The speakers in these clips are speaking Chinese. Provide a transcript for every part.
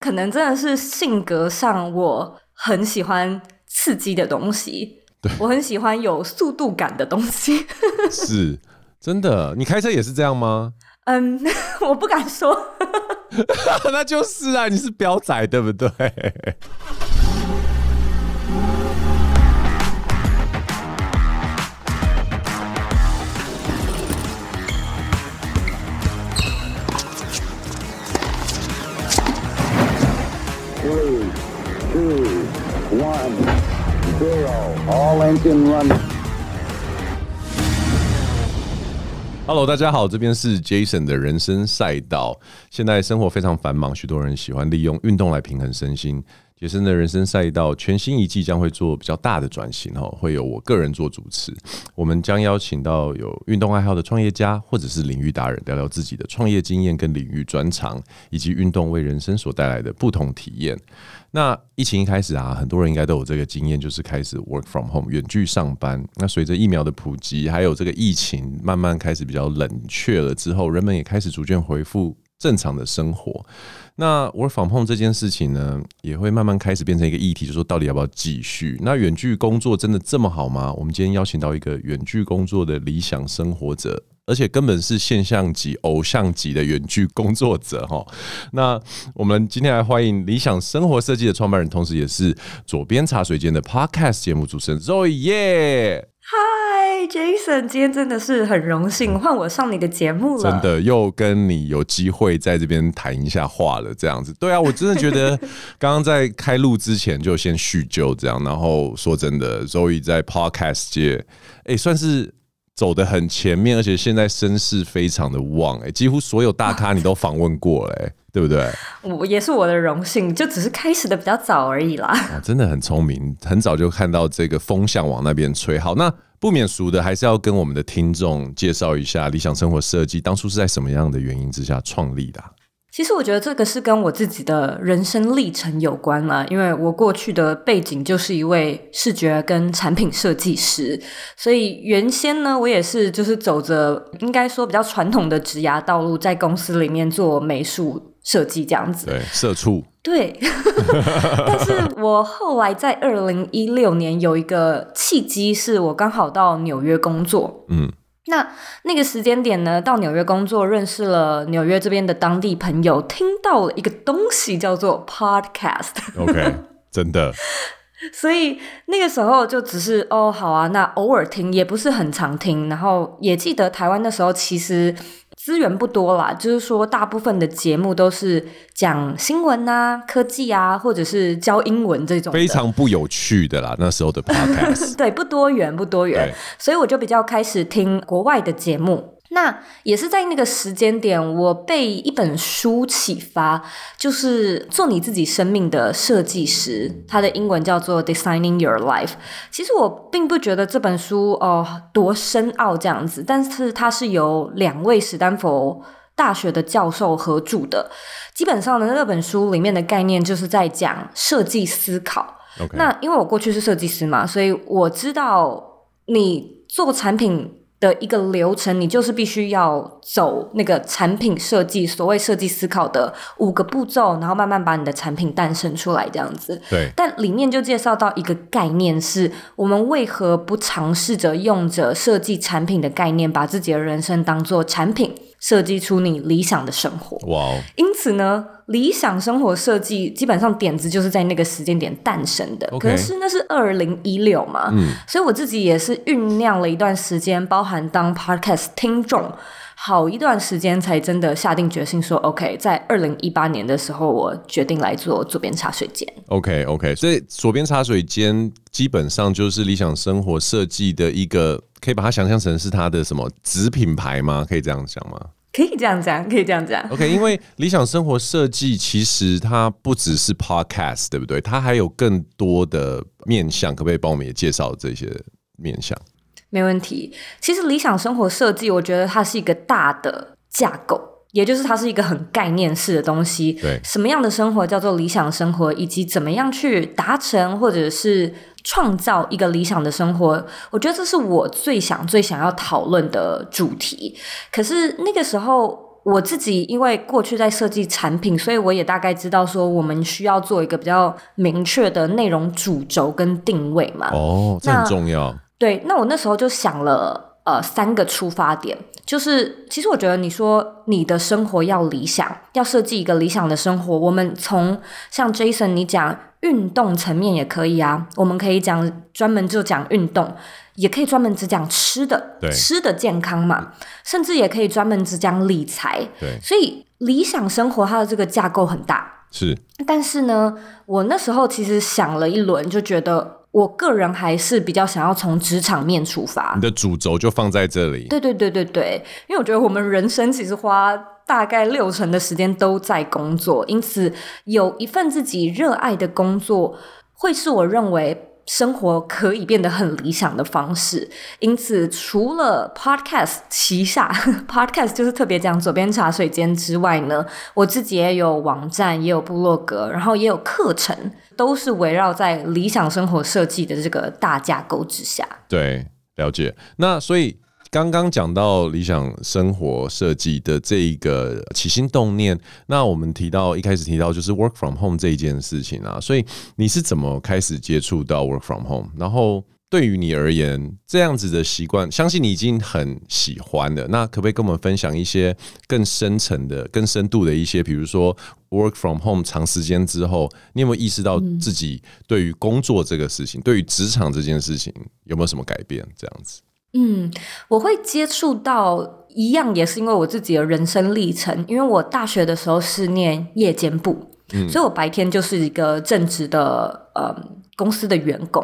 可能真的是性格上，我很喜欢刺激的东西，对，我很喜欢有速度感的东西。是，真的，你开车也是这样吗？嗯，我不敢说。那就是啊，你是飙仔，对不对？Hello，大家好，这边是 Jason 的人生赛道。现在生活非常繁忙，许多人喜欢利用运动来平衡身心。杰森的人生赛道全新一季将会做比较大的转型哈，会由我个人做主持。我们将邀请到有运动爱好的创业家或者是领域达人，聊聊自己的创业经验跟领域专长，以及运动为人生所带来的不同体验。那疫情一开始啊，很多人应该都有这个经验，就是开始 work from home 远距上班。那随着疫苗的普及，还有这个疫情慢慢开始比较冷却了之后，人们也开始逐渐恢复正常的生活。那我访碰这件事情呢，也会慢慢开始变成一个议题，就说到底要不要继续？那远距工作真的这么好吗？我们今天邀请到一个远距工作的理想生活者。而且根本是现象级、偶像级的远距工作者哈。那我们今天来欢迎理想生活设计的创办人，同时也是左边茶水间的 Podcast 节目主持人 Zoe 耶。，Jason，今天真的是很荣幸换我上你的节目了。真的又跟你有机会在这边谈一下话了，这样子。对啊，我真的觉得 刚刚在开录之前就先叙旧这样，然后说真的，Zoe 在 Podcast 界，哎、欸，算是。走的很前面，而且现在声势非常的旺，哎，几乎所有大咖你都访问过了，哎，对不对？我也是我的荣幸，就只是开始的比较早而已啦。啊，真的很聪明，很早就看到这个风向往那边吹。好，那不免俗的，还是要跟我们的听众介绍一下理想生活设计当初是在什么样的原因之下创立的？其实我觉得这个是跟我自己的人生历程有关了，因为我过去的背景就是一位视觉跟产品设计师，所以原先呢，我也是就是走着应该说比较传统的职涯道路，在公司里面做美术设计这样子。对，社畜。对，但是我后来在二零一六年有一个契机，是我刚好到纽约工作。嗯。那那个时间点呢，到纽约工作，认识了纽约这边的当地朋友，听到了一个东西叫做 podcast。OK，真的。所以那个时候就只是哦，好啊，那偶尔听，也不是很常听。然后也记得台湾的时候，其实。资源不多啦，就是说大部分的节目都是讲新闻啊、科技啊，或者是教英文这种，非常不有趣的啦。那时候的 podcast，对，不多元，不多元，所以我就比较开始听国外的节目。那也是在那个时间点，我被一本书启发，就是做你自己生命的设计师。它的英文叫做 Designing Your Life。其实我并不觉得这本书哦多深奥这样子，但是它是由两位史丹佛大学的教授合著的。基本上呢，那本书里面的概念就是在讲设计思考。那因为我过去是设计师嘛，所以我知道你做产品。的一个流程，你就是必须要走那个产品设计，所谓设计思考的五个步骤，然后慢慢把你的产品诞生出来，这样子。对。但里面就介绍到一个概念是，我们为何不尝试着用着设计产品的概念，把自己的人生当做产品，设计出你理想的生活。哇哦。因此呢。理想生活设计基本上点子就是在那个时间点诞生的，Okay. 可是那是二零一六嘛，嗯，所以我自己也是酝酿了一段时间，包含当 podcast 听众好一段时间，才真的下定决心说 OK，在二零一八年的时候，我决定来做左边茶水间。OK OK，所以左边茶水间基本上就是理想生活设计的一个，可以把它想象成是它的什么子品牌吗？可以这样讲吗？可以这样讲，可以这样讲。OK，因为理想生活设计其实它不只是 Podcast，对不对？它还有更多的面向，可不可以帮我们也介绍这些面向？没问题。其实理想生活设计，我觉得它是一个大的架构，也就是它是一个很概念式的东西。对，什么样的生活叫做理想生活，以及怎么样去达成，或者是。创造一个理想的生活，我觉得这是我最想、最想要讨论的主题。可是那个时候，我自己因为过去在设计产品，所以我也大概知道说我们需要做一个比较明确的内容主轴跟定位嘛。哦，这很重要。对，那我那时候就想了呃三个出发点，就是其实我觉得你说你的生活要理想，要设计一个理想的生活，我们从像 Jason 你讲运动层面也可以啊，我们可以讲专门就讲运动。也可以专门只讲吃的，吃的健康嘛，甚至也可以专门只讲理财。对，所以理想生活它的这个架构很大。是，但是呢，我那时候其实想了一轮，就觉得我个人还是比较想要从职场面出发。你的主轴就放在这里。对对对对对，因为我觉得我们人生其实花大概六成的时间都在工作，因此有一份自己热爱的工作，会是我认为。生活可以变得很理想的方式，因此除了 podcast 旗下 podcast 就是特别讲左边茶水间之外呢，我自己也有网站，也有部落格，然后也有课程，都是围绕在理想生活设计的这个大架构之下。对，了解。那所以。刚刚讲到理想生活设计的这一个起心动念，那我们提到一开始提到就是 work from home 这一件事情啊，所以你是怎么开始接触到 work from home？然后对于你而言，这样子的习惯，相信你已经很喜欢了。那可不可以跟我们分享一些更深层的、更深度的一些，比如说 work from home 长时间之后，你有没有意识到自己对于工作这个事情，对于职场这件事情有没有什么改变？这样子。嗯，我会接触到一样，也是因为我自己的人生历程。因为我大学的时候是念夜间部，嗯，所以我白天就是一个正职的，呃。公司的员工，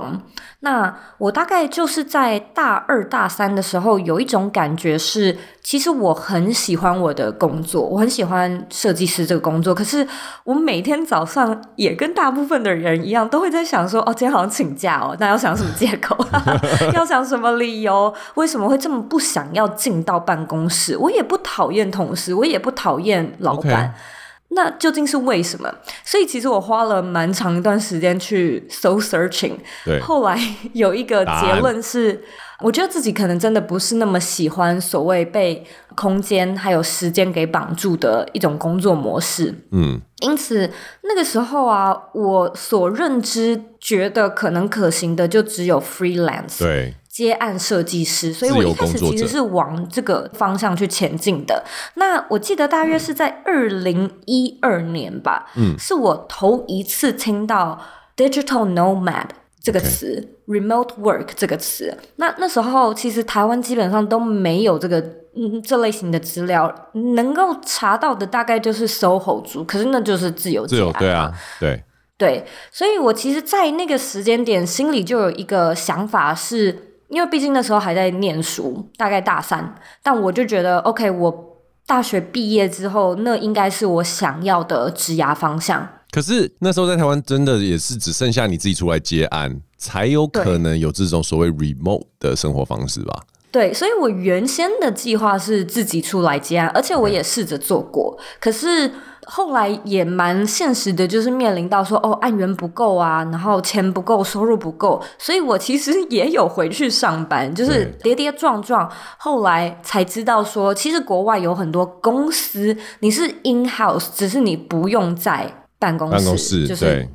那我大概就是在大二大三的时候，有一种感觉是，其实我很喜欢我的工作，我很喜欢设计师这个工作。可是我每天早上也跟大部分的人一样，都会在想说，哦，今天好像请假哦，那要想什么借口？要想什么理由？为什么会这么不想要进到办公室？我也不讨厌同事，我也不讨厌老板。那究竟是为什么？所以其实我花了蛮长一段时间去 soul searching。对，后来 有一个结论是，我觉得自己可能真的不是那么喜欢所谓被空间还有时间给绑住的一种工作模式。嗯，因此那个时候啊，我所认知觉得可能可行的就只有 freelance。对。接案设计师，所以我一开始其实是往这个方向去前进的。那我记得大约是在二零一二年吧，嗯，是我头一次听到 digital nomad 这个词，remote work 这个词。那那时候其实台湾基本上都没有这个嗯这类型的资料，能够查到的大概就是 SOHO 族，可是那就是自由，自由，对啊，对对，所以我其实，在那个时间点，心里就有一个想法是。因为毕竟那时候还在念书，大概大三，但我就觉得，OK，我大学毕业之后，那应该是我想要的职涯方向。可是那时候在台湾，真的也是只剩下你自己出来接案，才有可能有这种所谓 remote 的生活方式吧？对，所以我原先的计划是自己出来接案，而且我也试着做过，可是。后来也蛮现实的，就是面临到说，哦，案源不够啊，然后钱不够，收入不够，所以我其实也有回去上班，就是跌跌撞撞，后来才知道说，其实国外有很多公司，你是 in house，只是你不用在办公室，办公室就是。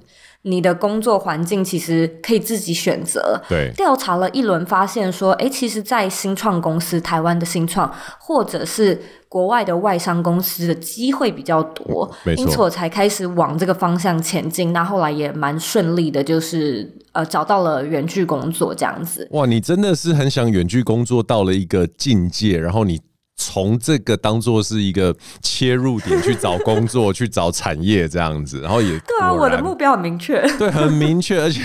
你的工作环境其实可以自己选择。对，调查了一轮，发现说，哎，其实，在新创公司，台湾的新创，或者是国外的外商公司的机会比较多。没错。因此我才开始往这个方向前进。那后来也蛮顺利的，就是呃，找到了远距工作这样子。哇，你真的是很想远距工作到了一个境界，然后你。从这个当做是一个切入点去找工作，去找产业这样子，然后也 对啊，我的目标很明确，对，很明确，而且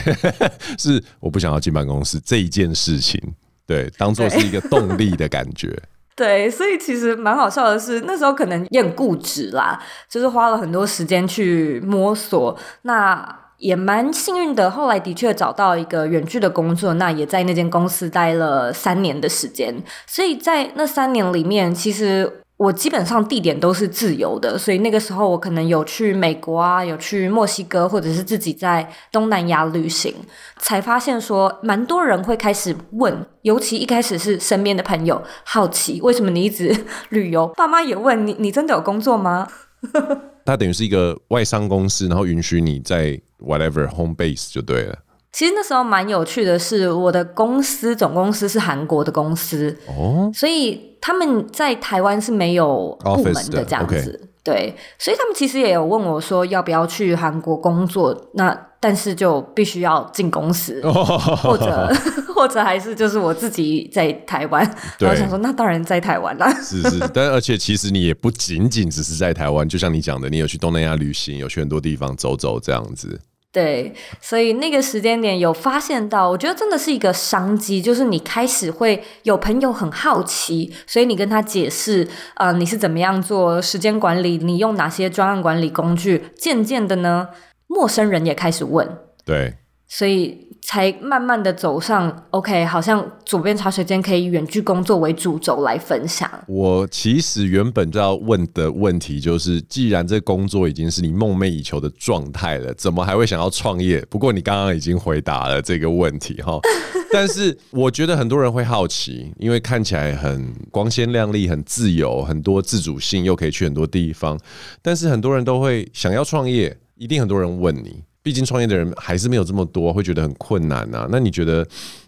是我不想要进办公室这一件事情，对，当做是一个动力的感觉。对，所以其实蛮好笑的是，那时候可能也很固执啦，就是花了很多时间去摸索。那也蛮幸运的，后来的确找到一个远距的工作，那也在那间公司待了三年的时间。所以在那三年里面，其实我基本上地点都是自由的，所以那个时候我可能有去美国啊，有去墨西哥，或者是自己在东南亚旅行，才发现说蛮多人会开始问，尤其一开始是身边的朋友好奇，为什么你一直旅游？爸妈也问你，你真的有工作吗？它等于是一个外商公司，然后允许你在 whatever home base 就对了。其实那时候蛮有趣的是，我的公司总公司是韩国的公司哦，所以他们在台湾是没有部门的这样子。对，所以他们其实也有问我说要不要去韩国工作，那但是就必须要进公司，或者 或者还是就是我自己在台湾。我想说，那当然在台湾啦。是是，但而且其实你也不仅仅只是在台湾，就像你讲的，你有去东南亚旅行，有去很多地方走走这样子。对，所以那个时间点有发现到，我觉得真的是一个商机，就是你开始会有朋友很好奇，所以你跟他解释，啊、呃，你是怎么样做时间管理，你用哪些专案管理工具，渐渐的呢，陌生人也开始问，对，所以。才慢慢的走上，OK，好像左边茶水间可以远距工作为主轴来分享。我其实原本就要问的问题就是，既然这工作已经是你梦寐以求的状态了，怎么还会想要创业？不过你刚刚已经回答了这个问题哈。但是我觉得很多人会好奇，因为看起来很光鲜亮丽、很自由、很多自主性，又可以去很多地方。但是很多人都会想要创业，一定很多人问你。毕竟创业的人还是没有这么多，会觉得很困难啊。那你觉得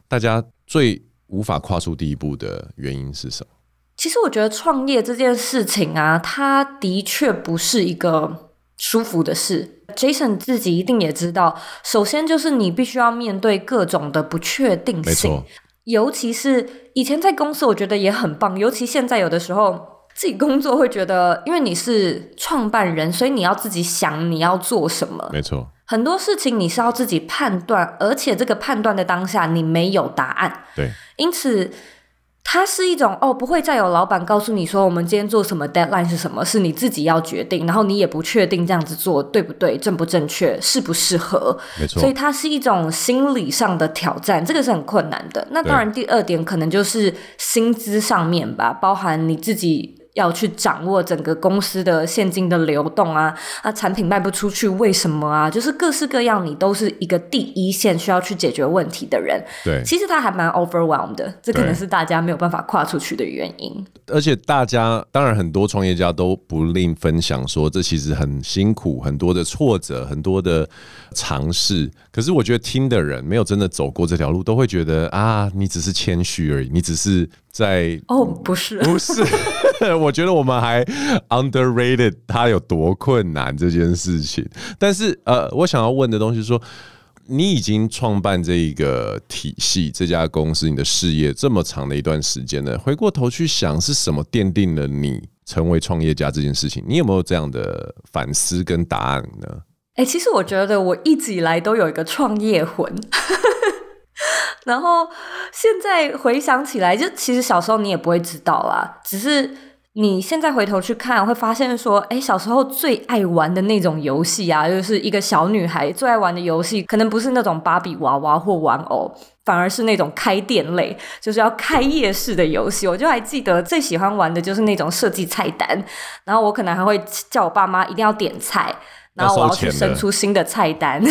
大家最无法跨出第一步的原因是什么？其实我觉得创业这件事情啊，它的确不是一个舒服的事。Jason 自己一定也知道，首先就是你必须要面对各种的不确定性。尤其是以前在公司，我觉得也很棒。尤其现在有的时候自己工作，会觉得因为你是创办人，所以你要自己想你要做什么。没错。很多事情你是要自己判断，而且这个判断的当下你没有答案。对，因此它是一种哦，不会再有老板告诉你说我们今天做什么，deadline 是什么，是你自己要决定，然后你也不确定这样子做对不对，正不正确，适不适合。没错，所以它是一种心理上的挑战，这个是很困难的。那当然，第二点可能就是薪资上面吧，包含你自己。要去掌握整个公司的现金的流动啊，啊，产品卖不出去，为什么啊？就是各式各样，你都是一个第一线需要去解决问题的人。对，其实他还蛮 overwhelmed 的，这可能是大家没有办法跨出去的原因。而且大家当然很多创业家都不吝分享说，这其实很辛苦，很多的挫折，很多的尝试。可是我觉得听的人没有真的走过这条路，都会觉得啊，你只是谦虚而已，你只是在哦，不是，不是。我觉得我们还 underrated 它有多困难这件事情。但是呃，我想要问的东西是说，你已经创办这一个体系，这家公司，你的事业这么长的一段时间了，回过头去想，是什么奠定了你成为创业家这件事情？你有没有这样的反思跟答案呢？哎、其实我觉得我一直以来都有一个创业魂。然后现在回想起来，就其实小时候你也不会知道啦，只是你现在回头去看，会发现说，哎，小时候最爱玩的那种游戏啊，就是一个小女孩最爱玩的游戏，可能不是那种芭比娃娃或玩偶，反而是那种开店类，就是要开业式的游戏。我就还记得最喜欢玩的就是那种设计菜单，然后我可能还会叫我爸妈一定要点菜。然后我要去生出新的菜单，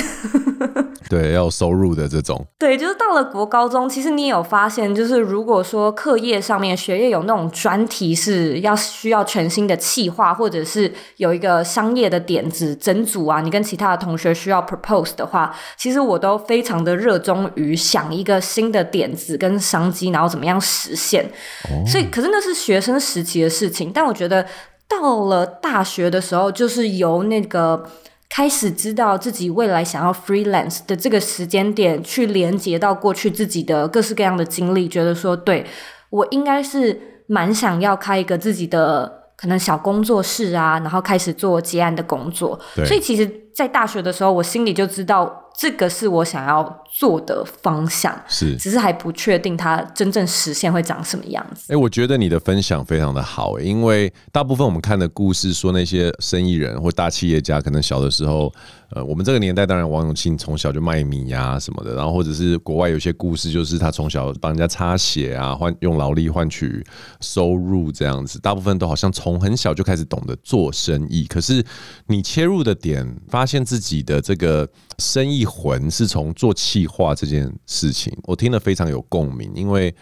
对，要有收入的这种。对，就是到了国高中，其实你也有发现，就是如果说课业上面学业有那种专题是要需要全新的企划，或者是有一个商业的点子整组啊，你跟其他的同学需要 propose 的话，其实我都非常的热衷于想一个新的点子跟商机，然后怎么样实现。哦。所以，可是那是学生时期的事情，但我觉得。到了大学的时候，就是由那个开始知道自己未来想要 freelance 的这个时间点，去连接到过去自己的各式各样的经历，觉得说，对，我应该是蛮想要开一个自己的可能小工作室啊，然后开始做接案的工作。所以其实在大学的时候，我心里就知道。这个是我想要做的方向，是，只是还不确定它真正实现会长什么样子。哎、欸，我觉得你的分享非常的好，因为大部分我们看的故事说那些生意人或大企业家，可能小的时候，呃，我们这个年代当然王永庆从小就卖米呀、啊、什么的，然后或者是国外有些故事，就是他从小帮人家擦鞋啊，换用劳力换取收入这样子，大部分都好像从很小就开始懂得做生意。可是你切入的点，发现自己的这个生意。魂是从做企划这件事情，我听了非常有共鸣，因为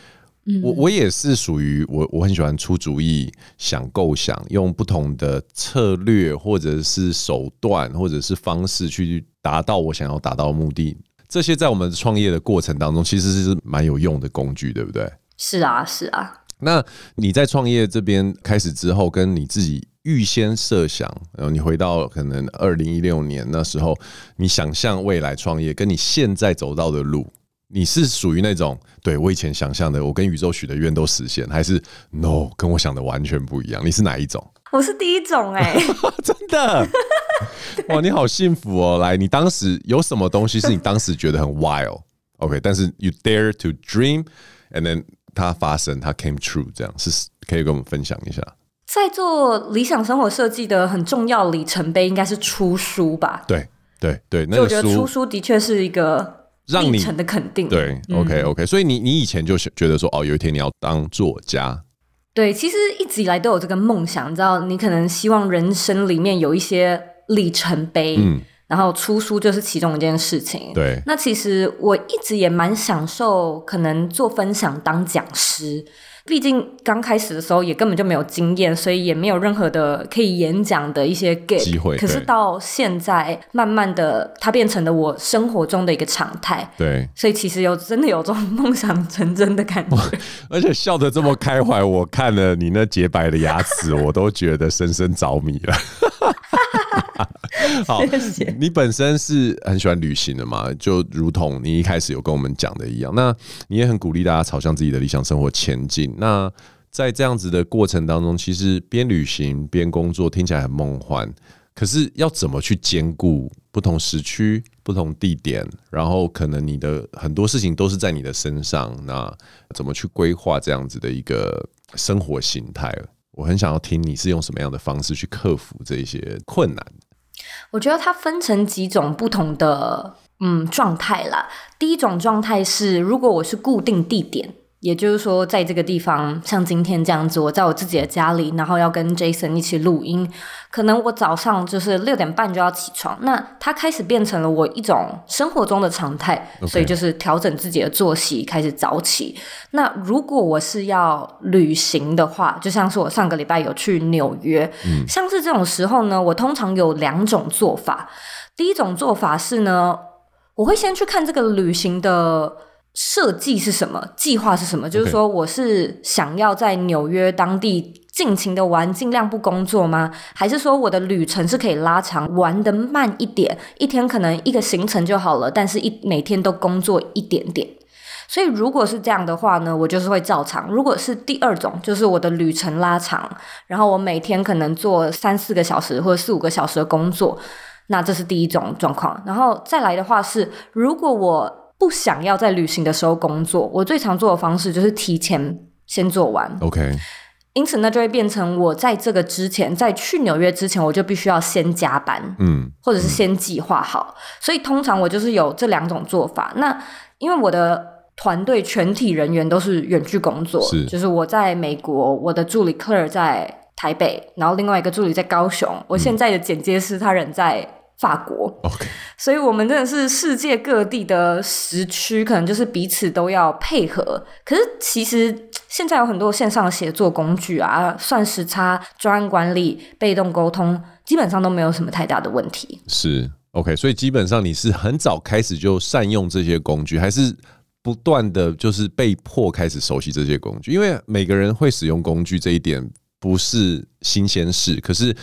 我我也是属于我我很喜欢出主意、想构想，用不同的策略或者是手段或者是方式去达到我想要达到的目的。这些在我们创业的过程当中，其实是蛮有用的工具，对不对？是啊，是啊。那你在创业这边开始之后，跟你自己。预先设想，然后你回到可能二零一六年那时候，你想象未来创业，跟你现在走到的路，你是属于那种对我以前想象的，我跟宇宙许的愿都实现，还是 no 跟我想的完全不一样？你是哪一种？我是第一种哎、欸，真的 哇，你好幸福哦！来，你当时有什么东西是你当时觉得很 wild？OK，、okay, 但是 you dare to dream，and then 它发生，它 came true，这样是可以跟我们分享一下。在做理想生活设计的很重要里程碑，应该是出书吧？对对对，那个书，我觉得出书的确是一个里程的肯定。对，OK OK，所以你你以前就觉得说，哦，有一天你要当作家。对，其实一直以来都有这个梦想，你知道，你可能希望人生里面有一些里程碑，嗯，然后出书就是其中一件事情。对，那其实我一直也蛮享受，可能做分享、当讲师。毕竟刚开始的时候也根本就没有经验，所以也没有任何的可以演讲的一些机会。可是到现在，慢慢的，它变成了我生活中的一个常态。对，所以其实有真的有这种梦想成真的感觉。而且笑得这么开怀，我看了你那洁白的牙齿，我都觉得深深着迷了。好，谢谢。你本身是很喜欢旅行的嘛？就如同你一开始有跟我们讲的一样，那你也很鼓励大家朝向自己的理想生活前进。那在这样子的过程当中，其实边旅行边工作听起来很梦幻，可是要怎么去兼顾不同时区、不同地点，然后可能你的很多事情都是在你的身上，那怎么去规划这样子的一个生活形态？我很想要听你是用什么样的方式去克服这些困难。我觉得它分成几种不同的嗯状态啦。第一种状态是，如果我是固定地点。也就是说，在这个地方，像今天这样子，我在我自己的家里，然后要跟 Jason 一起录音，可能我早上就是六点半就要起床，那它开始变成了我一种生活中的常态.所以就是调整自己的作息，开始早起。那如果我是要旅行的话，就像是我上个礼拜有去纽约，嗯，像是这种时候呢，我通常有两种做法。第一种做法是呢，我会先去看这个旅行的。设计是什么？计划是什么？就是说，我是想要在纽约当地尽情的玩，尽量不工作吗？还是说，我的旅程是可以拉长，玩得慢一点，一天可能一个行程就好了，但是一每天都工作一点点。所以，如果是这样的话呢，我就是会照常。如果是第二种，就是我的旅程拉长，然后我每天可能做三四个小时或者四五个小时的工作，那这是第一种状况。然后再来的话是，如果我不想要在旅行的时候工作，我最常做的方式就是提前先做完。OK，因此呢，就会变成我在这个之前，在去纽约之前，我就必须要先加班，嗯，或者是先计划好。所以通常我就是有这两种做法。那因为我的团队全体人员都是远距工作，是，就是我在美国，我的助理 Claire 在台北，然后另外一个助理在高雄，我现在的简介是他人在。法国，OK，所以我们真的是世界各地的时区，可能就是彼此都要配合。可是其实现在有很多线上的协作工具啊，算时差、专案管理、被动沟通，基本上都没有什么太大的问题。是 OK，所以基本上你是很早开始就善用这些工具，还是不断的就是被迫开始熟悉这些工具？因为每个人会使用工具这一点不是新鲜事，可是。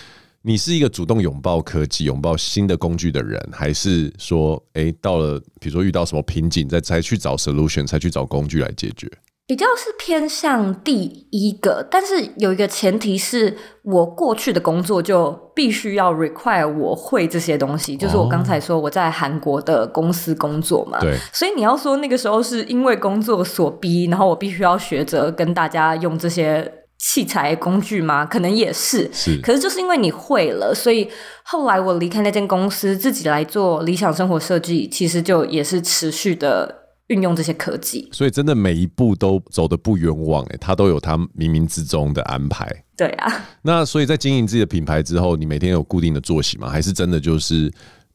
你是一个主动拥抱科技、拥抱新的工具的人，还是说，诶，到了比如说遇到什么瓶颈，再才去找 solution，才去找工具来解决？比较是偏向第一个，但是有一个前提是我过去的工作就必须要 require 我会这些东西，就是我刚才说我在韩国的公司工作嘛，对，所以你要说那个时候是因为工作所逼，然后我必须要学着跟大家用这些器材工具吗？可能也是，是，可是就是因为你会了，所以后来我离开那间公司，自己来做理想生活设计，其实就也是持续的。运用这些科技，所以真的每一步都走得不冤枉哎，他都有他冥冥之中的安排。对啊，那所以在经营自己的品牌之后，你每天有固定的作息吗？还是真的就是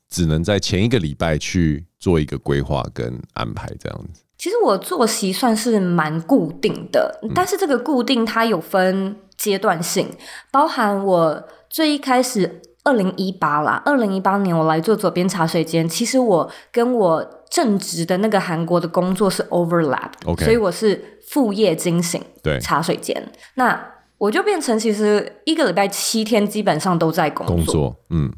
只能在前一个礼拜去做一个规划跟安排这样子？其实我作息算是蛮固定的，但是这个固定它有分阶段性，包含我最一开始二零一八啦，二零一八年我来做左边茶水间，其实我跟我。正职的那个韩国的工作是 overlap，okay，所以我是副业惊醒对茶水间，那我就变成其实一个礼拜七天基本上都在工作，工作，嗯，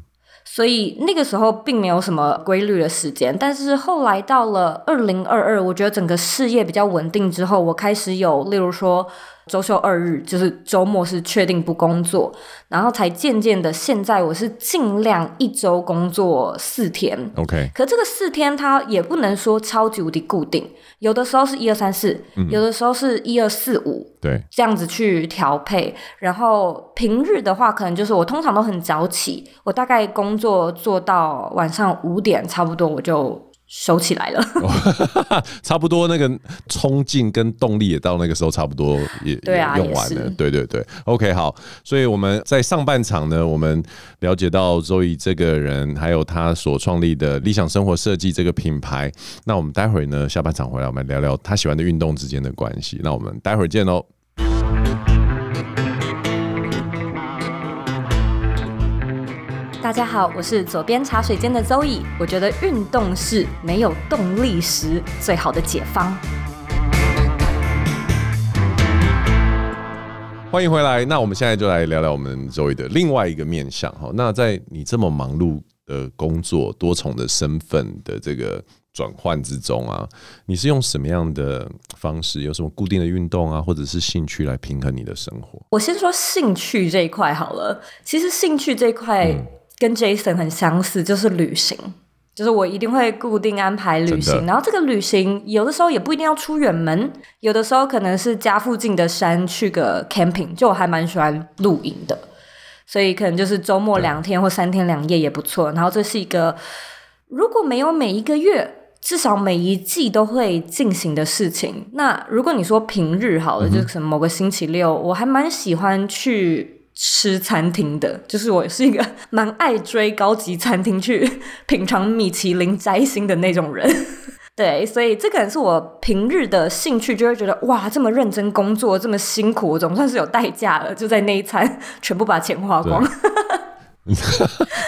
所以那个时候并没有什么规律的时间，但是后来到了二零二二，我觉得整个事业比较稳定之后，我开始有例如说。周休二日，就是周末是确定不工作，然后才渐渐的，现在我是尽量一周工作四天。OK，可这个四天它也不能说超级无敌固定，有的时候是一二三四，有的时候是一二四五，对，这样子去调配。然后平日的话，可能就是我通常都很早起，我大概工作做到晚上五点，差不多我就。收起来了，差不多那个冲劲跟动力也到那个时候差不多也用完了，对对对，OK 好，所以我们在上半场呢，我们了解到周易这个人，还有他所创立的理想生活设计这个品牌，那我们待会儿呢下半场回来，我们聊聊他喜欢的运动之间的关系，那我们待会儿见喽。大家好，我是左边茶水间的 Zoe。我觉得运动是没有动力时最好的解方。欢迎回来，那我们现在就来聊聊我们 Zoe 的另外一个面向哈。那在你这么忙碌的工作、多重的身份的这个转换之中啊，你是用什么样的方式？有什么固定的运动啊，或者是兴趣来平衡你的生活？我先说兴趣这一块好了。其实兴趣这一块、嗯。跟 Jason 很相似，就是旅行，就是我一定会固定安排旅行，然后这个旅行有的时候也不一定要出远门，有的时候可能是家附近的山去个 camping，就我还蛮喜欢露营的，所以可能就是周末两天或三天两夜也不错。然后这是一个如果没有每一个月，至少每一季都会进行的事情。那如果你说平日好了，嗯、就是某个星期六，我还蛮喜欢去。吃餐厅的，就是我是一个 蛮爱追高级餐厅去 品尝米其林摘星的那种人，对，所以这可能是我平日的兴趣，就会觉得哇，这么认真工作，这么辛苦，总算是有代价了，就在那一餐全部把钱花光，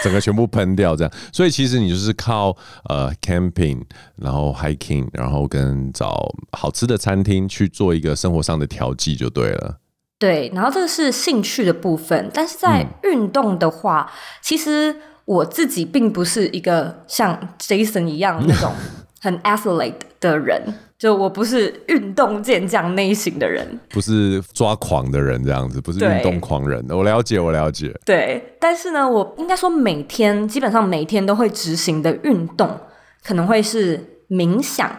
整个全部喷掉这样。所以其实你就是靠呃 camping，然后 hiking，然后跟找好吃的餐厅去做一个生活上的调剂就对了。对，然后这个是兴趣的部分，但是在运动的话，嗯、其实我自己并不是一个像 Jason 一样那种 很 athlete 的人，就我不是运动健将类型的人，不是抓狂的人这样子，不是运动狂人。我了解，我了解。对，但是呢，我应该说每天基本上每天都会执行的运动，可能会是冥想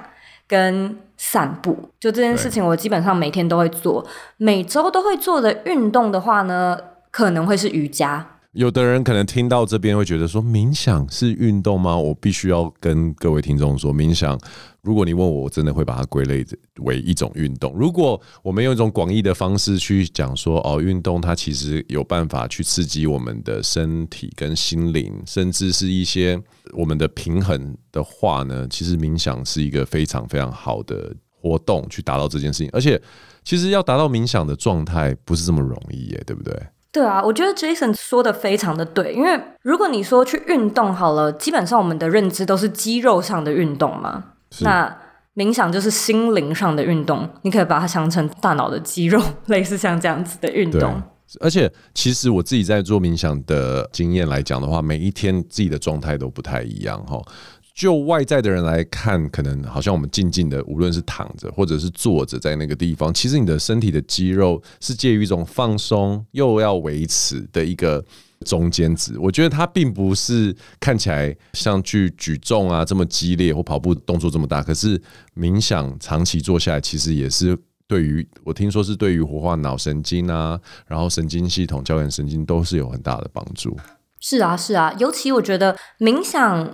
跟。散步，就这件事情，我基本上每天都会做。每周都会做的运动的话呢，可能会是瑜伽。有的人可能听到这边会觉得说，冥想是运动吗？我必须要跟各位听众说，冥想，如果你问我，我真的会把它归类为一种运动。如果我们用一种广义的方式去讲说，哦，运动它其实有办法去刺激我们的身体跟心灵，甚至是一些我们的平衡的话呢，其实冥想是一个非常非常好的活动，去达到这件事情。而且，其实要达到冥想的状态不是这么容易耶，对不对？对啊，我觉得 Jason 说的非常的对，因为如果你说去运动好了，基本上我们的认知都是肌肉上的运动嘛。那冥想就是心灵上的运动，你可以把它想成大脑的肌肉，类似像这样子的运动。而且，其实我自己在做冥想的经验来讲的话，每一天自己的状态都不太一样哈。就外在的人来看，可能好像我们静静的，无论是躺着或者是坐着在那个地方，其实你的身体的肌肉是介于一种放松又要维持的一个中间值。我觉得它并不是看起来像去举重啊这么激烈或跑步动作这么大，可是冥想长期做下来，其实也是对于我听说是对于活化脑神经啊，然后神经系统、交感神经都是有很大的帮助。是啊，是啊，尤其我觉得冥想。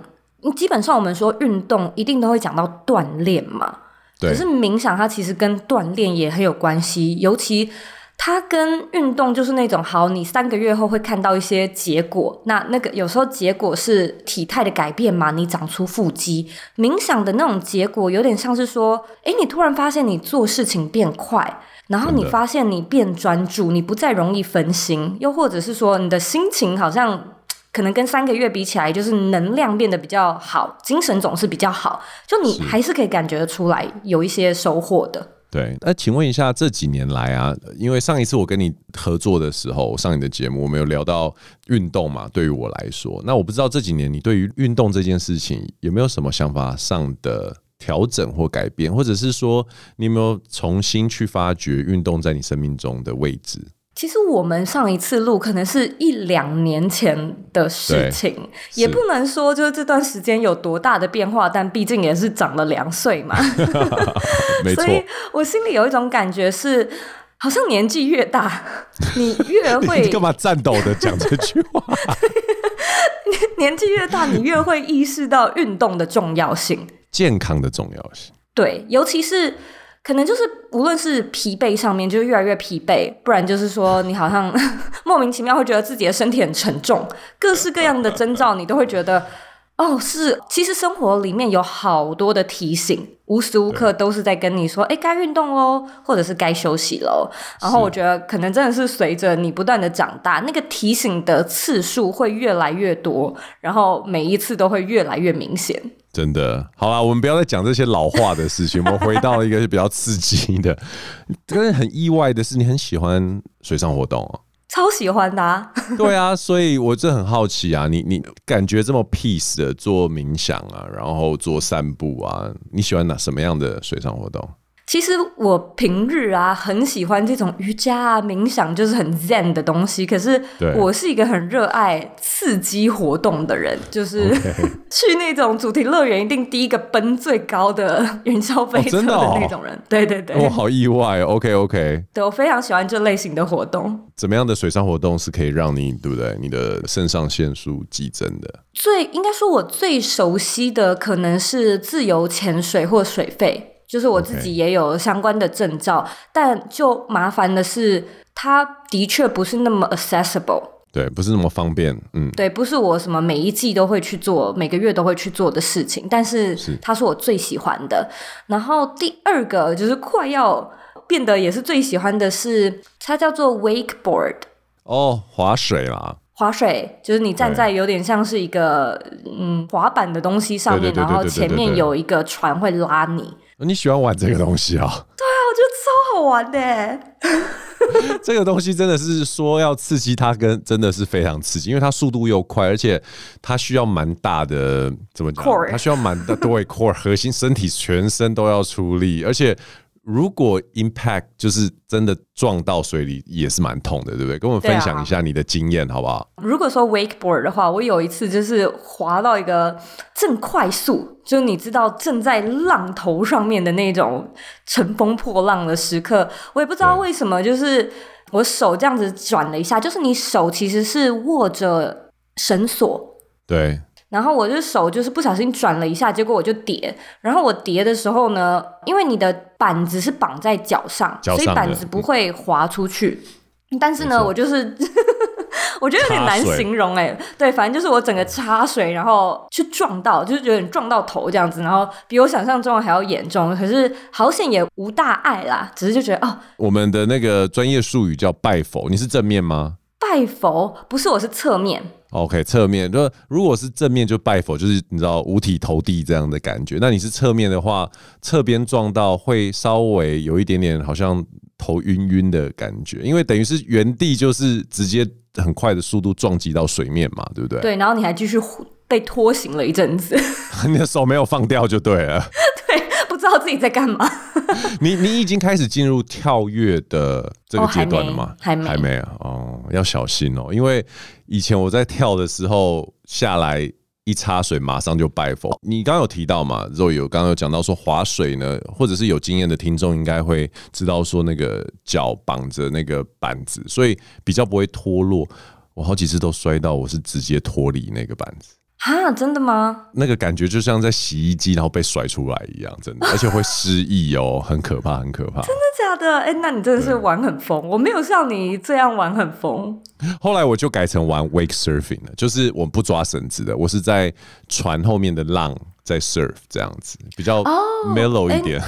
基本上我们说运动一定都会讲到锻炼嘛，对。可是冥想它其实跟锻炼也很有关系，尤其它跟运动就是那种好，你三个月后会看到一些结果。那那个有时候结果是体态的改变嘛，你长出腹肌。冥想的那种结果有点像是说，诶，你突然发现你做事情变快，然后你发现你变专注，你不再容易分心，又或者是说你的心情好像。可能跟三个月比起来，就是能量变得比较好，精神总是比较好。就你还是可以感觉出来有一些收获的。对，那请问一下，这几年来啊，因为上一次我跟你合作的时候，上你的节目，我们有聊到运动嘛？对于我来说，那我不知道这几年你对于运动这件事情有没有什么想法上的调整或改变，或者是说你有没有重新去发掘运动在你生命中的位置？其实我们上一次录可能是一两年前的事情，也不能说就是这段时间有多大的变化，但毕竟也是长了两岁嘛。所以我心里有一种感觉是，好像年纪越大，你越会你干嘛颤抖的讲这句话？年纪越大，你越会意识到运动的重要性，健康的重要性。对，尤其是。可能就是无论是疲惫上面，就越来越疲惫；不然就是说你好像 莫名其妙会觉得自己的身体很沉重，各式各样的征兆，你都会觉得哦，是。其实生活里面有好多的提醒，无时无刻都是在跟你说，哎，该运动喽，或者是该休息喽。然后我觉得可能真的是随着你不断的长大，那个提醒的次数会越来越多，然后每一次都会越来越明显。真的，好啦，我们不要再讲这些老化的事情，我们回到一个比较刺激的。但是很意外的是，你很喜欢水上活动哦，超喜欢的啊。对啊，所以我就很好奇啊，你你感觉这么 peace 的做冥想啊，然后做散步啊，你喜欢哪什么样的水上活动？其实我平日啊很喜欢这种瑜伽啊、冥想，就是很 zen 的东西。可是我是一个很热爱刺激活动的人，就是 去那种主题乐园，一定第一个奔最高的 云霄飞车的那种人。对对对，我好意外。OK OK，对，我非常喜欢这类型的活动。怎么样的水上活动是可以让你对不对？你的肾上腺素激增的？最应该说，我最熟悉的可能是自由潜水或水肺。就是我自己也有相关的证照.但就麻烦的是，它的确不是那么 accessible，对，不是那么方便，嗯，对，不是我什么每一季都会去做，每个月都会去做的事情，但是它是我最喜欢的。然后第二个就是快要变得也是最喜欢的是，它叫做 wakeboard，哦，划水啦。划水就是你站在有点像是一个嗯滑板的东西上面，然后前面有一个船会拉你。你喜欢玩这个东西啊？对啊，我觉得超好玩的。这个东西真的是说要刺激它，跟真的是非常刺激，因为它速度又快，而且它需要蛮大的怎么讲它需要蛮大对 core 核心身体全身都要出力，而且。如果 impact 就是真的撞到水里，也是蛮痛的，对不对？跟我们分享一下你的经验，好不好？如果说 wakeboard 的话，我有一次就是滑到一个正快速，就你知道正在浪头上面的那种乘风破浪的时刻，我也不知道为什么，就是我手这样子转了一下，就是你手其实是握着绳索，对。然后我就手就是不小心转了一下，结果我就跌。然后我跌的时候呢，因为你的板子是绑在脚上，脚上，所以板子不会滑出去。嗯、但是呢，我就是 我觉得有点难形容哎。对，反正就是我整个插水，然后去撞到，就是有点撞到头这样子，然后比我想象中的还要严重。可是好险也无大碍啦，只是就觉得哦，我们的那个专业术语叫拜佛，你是正面吗？拜佛不是，我是侧面。OK，侧面就如果是正面就拜佛，就是你知道五体投地这样的感觉。那你是侧面的话，侧边撞到会稍微有一点点好像头晕晕的感觉，因为等于是原地就是直接很快的速度撞击到水面嘛，对不对？对，然后你还继续被拖行了一阵子。你的手没有放掉就对了。对，不知道自己在干嘛。你你已经开始进入跳跃的这个阶段了吗？还没，还没啊。哦，要小心哦，因为以前我在跳的时候下来。一插水马上就拜佛。你刚有提到嘛？若有刚刚有讲到说划水呢，或者是有经验的听众应该会知道说那个脚绑着那个板子，所以比较不会脱落。我好几次都摔到，我是直接脱离那个板子。哈，真的吗？那个感觉就像在洗衣机然后被甩出来一样，真的，而且会失忆哦，很可怕，很可怕。真的假的？哎、欸，那你真的是玩很疯，我没有像你这样玩很疯。后来我就改成玩 wake surfing 了，就是我不抓绳子的，我是在船后面的浪在 surf 这样子，比较 mellow 一点。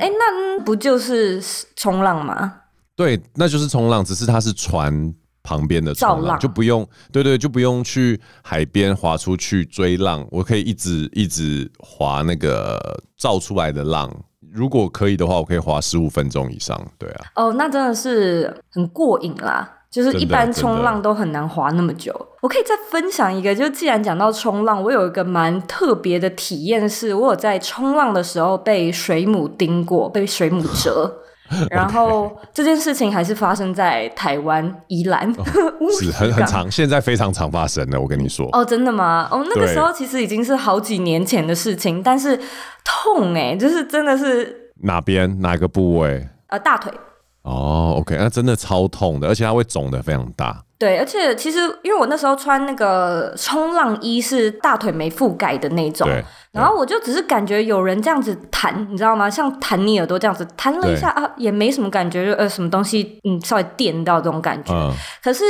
哎、欸欸，那不就是冲浪吗？对，那就是冲浪，只是它是船。旁边的冲浪就不用，对对，就不用去海边划出去追浪，我可以一直一直划那个造出来的浪。如果可以的话，我可以划十五分钟以上。对啊，哦，那真的是很过瘾啦！就是一般冲浪都很难划那么久。我可以再分享一个，就既然讲到冲浪，我有一个蛮特别的体验，是我有在冲浪的时候被水母叮过，被水母蛰。然后这件事情还是发生在台湾宜兰，哦，是很很长，现在非常常发生的。我跟你说，哦，真的吗？哦，那个时候其实已经是好几年前的事情，但是痛哎，就是真的是哪边哪个部位？呃，大腿。哦，OK，那真的超痛的，而且它会肿的非常大。对，而且其实因为我那时候穿那个冲浪衣是大腿没覆盖的那种，然后我就只是感觉有人这样子弹，你知道吗？像弹你耳朵这样子弹了一下啊，也没什么感觉，就呃什么东西嗯稍微电到这种感觉。嗯、可是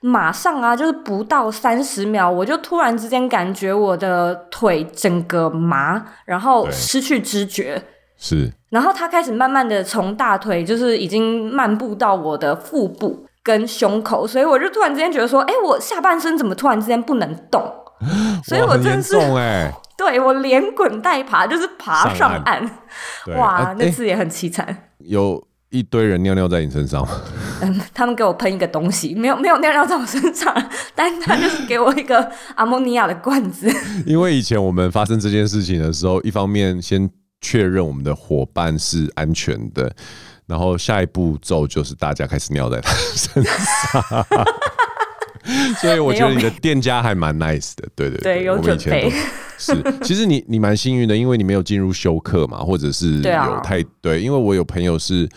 马上啊，就是不到三十秒，我就突然之间感觉我的腿整个麻，然后失去知觉。是。然后他开始慢慢的从大腿就是已经漫步到我的腹部。跟胸口，所以我就突然之间觉得说，哎、欸，我下半身怎么突然之间不能动？所以我真的是，哎，对我连滚带爬，就是爬上岸。上岸哇，啊、那次也很凄惨。有一堆人尿尿在你身上吗？嗯，他们给我喷一个东西，没有没有尿尿在我身上，但他就是给我一个阿莫尼亚的罐子。因为以前我们发生这件事情的时候，一方面先确认我们的伙伴是安全的。然后下一步骤就是大家开始尿在他身上，所以我觉得你的店家还蛮 nice 的，对对对，对有准备。是，其实你你蛮幸运的，因为你没有进入休克嘛，或者是有太对，对，因为我有朋友是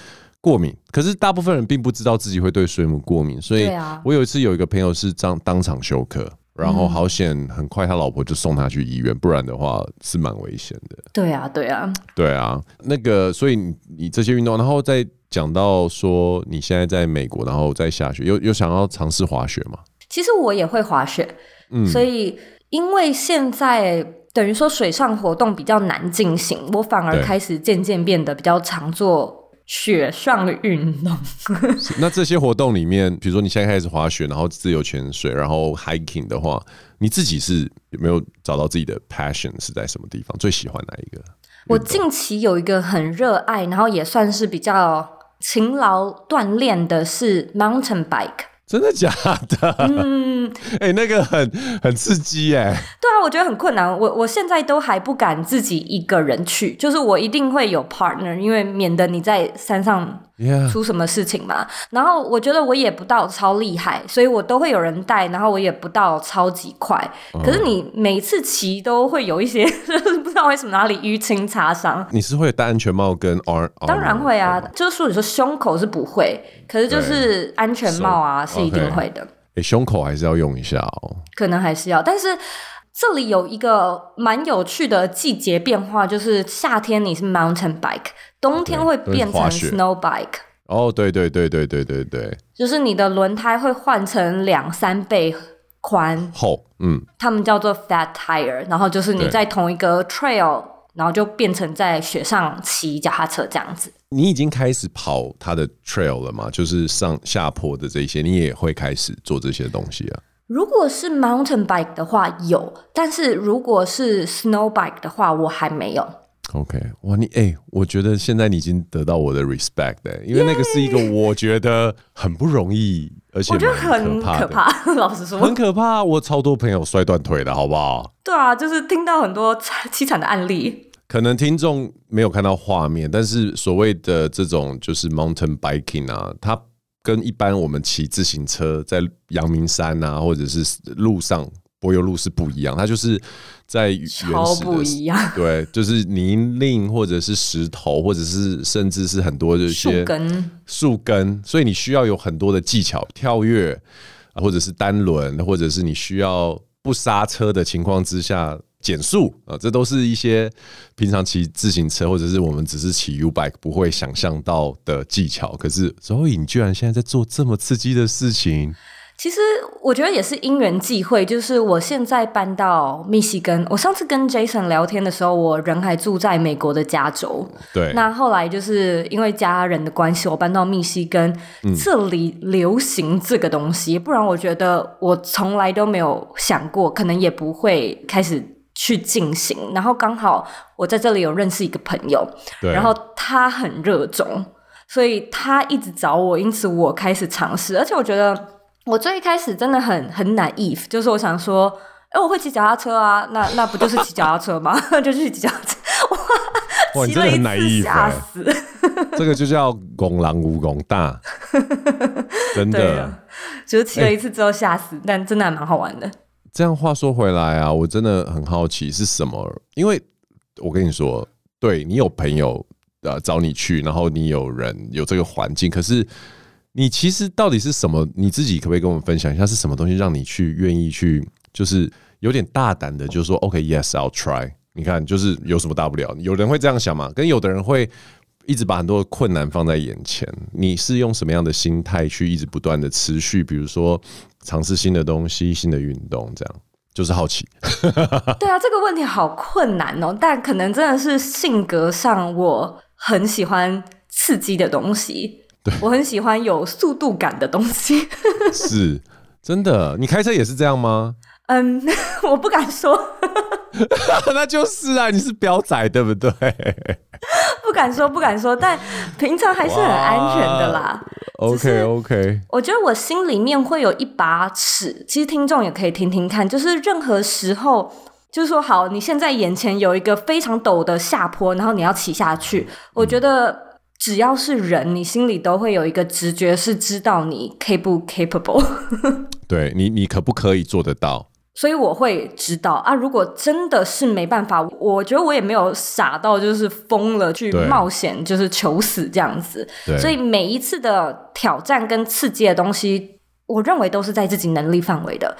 过敏，可是大部分人并不知道自己会对水母过敏，所以我有一次有一个朋友是当当场休克。然后好险，很快他老婆就送他去医院，不然的话是蛮危险的。对啊，对啊，对啊。那个，所以你，你这些运动，然后再讲到说你现在在美国，然后在下雪，有有想要尝试滑雪吗？其实我也会滑雪，嗯，所以因为现在等于说水上活动比较难进行，我反而开始渐渐变得比较常做。雪上的运动，那这些活动里面，比如说你现在开始滑雪，然后自由潜水，然后 hiking 的话，你自己是有没有找到自己的 passion 是在什么地方？最喜欢哪一个？我近期有一个很热爱，然后也算是比较勤劳锻炼的是 mountain bike。真的假的？嗯，哎、欸，那个很很刺激哎。对啊，我觉得很困难。我我现在都还不敢自己一个人去，就是我一定会有 partner，因为免得你在山上。出什么事情嘛.然后我觉得我也不到超厉害，所以我都会有人带，然后我也不到超级快。Uh. 可是你每次骑都会有一些，就 是不知道为什么哪里淤青擦伤。你是会戴安全帽跟 R？当然会啊，就是说你说胸口是不会，可是就是安全帽啊是一定会的。哎、okay. 欸，胸口还是要用一下哦。可能还是要，但是这里有一个蛮有趣的季节变化，就是夏天你是 mountain bike。冬天会变成 snow bike 哦，对对对对对对对，就是你的轮胎会换成两三倍宽厚，嗯，他们叫做 fat tire，然后就是你在同一个 trail，然后就变成在雪上骑脚踏车这样子。你已经开始跑它的 trail 了吗？就是上下坡的这些，你也会开始做这些东西啊？如果是 mountain bike 的话有，但是如果是 snow bike 的话，我还没有。OK，哇，你哎、欸，我觉得现在你已经得到我的 respect 的，因为那个是一个我觉得很不容易，而且我觉得很可怕。老实说，很可怕。我超多朋友摔断腿的，好不好？对啊，就是听到很多凄惨的案例。可能听众没有看到画面，但是所谓的这种就是 mountain biking 啊，它跟一般我们骑自行车在阳明山啊，或者是路上。柏油路是不一样，它就是在原始的不一样，对，就是泥泞或者是石头，或者是甚至是很多的一些树根，树根，所以你需要有很多的技巧，跳跃，或者是单轮，或者是你需要不刹车的情况之下减速啊，这都是一些平常骑自行车或者是我们只是骑 U bike 不会想象到的技巧。可是 Zoe，你居然现在在做这么刺激的事情。其实我觉得也是因缘际会，就是我现在搬到密西根。我上次跟 Jason 聊天的时候，我人还住在美国的加州。对。那后来就是因为家人的关系，我搬到密西根，嗯、这里流行这个东西。不然我觉得我从来都没有想过，可能也不会开始去进行。然后刚好我在这里有认识一个朋友，对。然后他很热衷，所以他一直找我，因此我开始尝试。而且我觉得。我最一开始真的很很 naive，就是我想说，哎、欸，我会骑脚踏车啊，那那不就是骑脚踏车吗？就去骑脚踏车，哇，骑了一次吓死，这个就叫公狼无公大，真的，就是骑了一次之后吓死，欸、但真的还蛮好玩的。这样话说回来啊，我真的很好奇是什么，因为我跟你说，对你有朋友呃找你去，然后你有人有这个环境，可是。你其实到底是什么？你自己可不可以跟我们分享一下是什么东西让你去愿意去，就是有点大胆的，就是说，OK，Yes，I'll try。你看，就是有什么大不了？有人会这样想嘛？跟有的人会一直把很多困难放在眼前。你是用什么样的心态去一直不断的持续？比如说尝试新的东西、新的运动，这样就是好奇。对啊，这个问题好困难哦。但可能真的是性格上，我很喜欢刺激的东西。我很喜欢有速度感的东西，是真的。你开车也是这样吗？嗯，我不敢说，那就是啊，你是飙仔对不对？不敢说，不敢说，但平常还是很安全的啦。OK OK，我觉得我心里面会有一把尺，其实听众也可以听听看，就是任何时候，就是说，好，你现在眼前有一个非常陡的下坡，然后你要骑下去，我觉得。只要是人，你心里都会有一个直觉，是知道你 cap 不 capable。对你，你可不可以做得到？所以我会知道啊。如果真的是没办法，我觉得我也没有傻到就是疯了去冒险，就是求死这样子。所以每一次的挑战跟刺激的东西，我认为都是在自己能力范围的。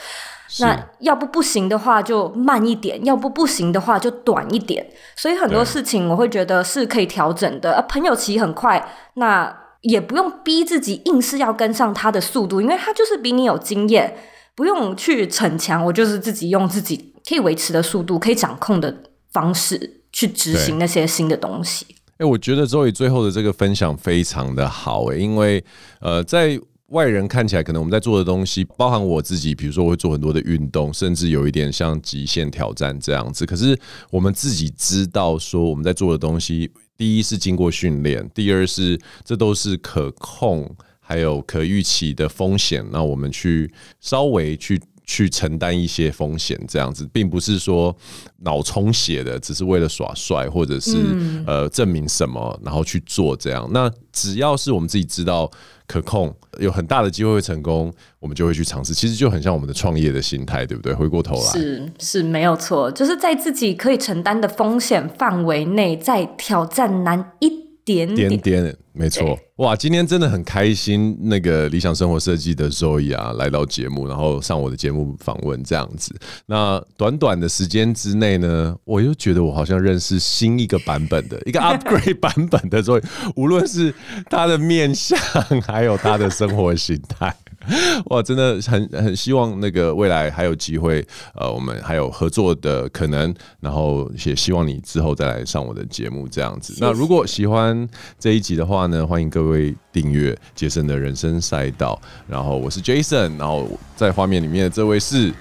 那要不不行的话就慢一点，要不不行的话就短一点。所以很多事情我会觉得是可以调整的。朋友骑很快，那也不用逼自己硬是要跟上他的速度，因为他就是比你有经验，不用去逞强。我就是自己用自己可以维持的速度，可以掌控的方式去执行那些新的东西。哎、欸，我觉得 Zoe 最后的这个分享非常的好哎、欸，因为呃在。外人看起来，可能我们在做的东西，包含我自己，比如说我会做很多的运动，甚至有一点像极限挑战这样子。可是我们自己知道，说我们在做的东西，第一是经过训练，第二是这都是可控，还有可预期的风险。那我们去稍微去。去承担一些风险，这样子，并不是说脑充血的，只是为了耍帅，或者是、嗯、呃证明什么，然后去做这样。那只要是我们自己知道可控，有很大的机会会成功，我们就会去尝试。其实就很像我们的创业的心态，对不对？回过头来，是是没有错，就是在自己可以承担的风险范围内，在挑战难一点点，点点没错。哇，今天真的很开心，那个理想生活设计的 Zoe 啊，来到节目，然后上我的节目访问这样子。那短短的时间之内呢，我又觉得我好像认识新一个版本的一个 upgrade 版本的 Zoe，无论是他的面相，还有他的生活形态。哇，真的很很希望那个未来还有机会，呃，我们还有合作的可能，然后也希望你之后再来上我的节目这样子。那如果喜欢这一集的话呢，欢迎各位订阅杰森的人生赛道。然后我是 Jason，然后在画面里面的这位是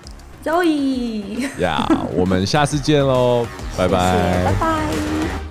Joey。呀，我们下次见喽，拜拜，拜拜。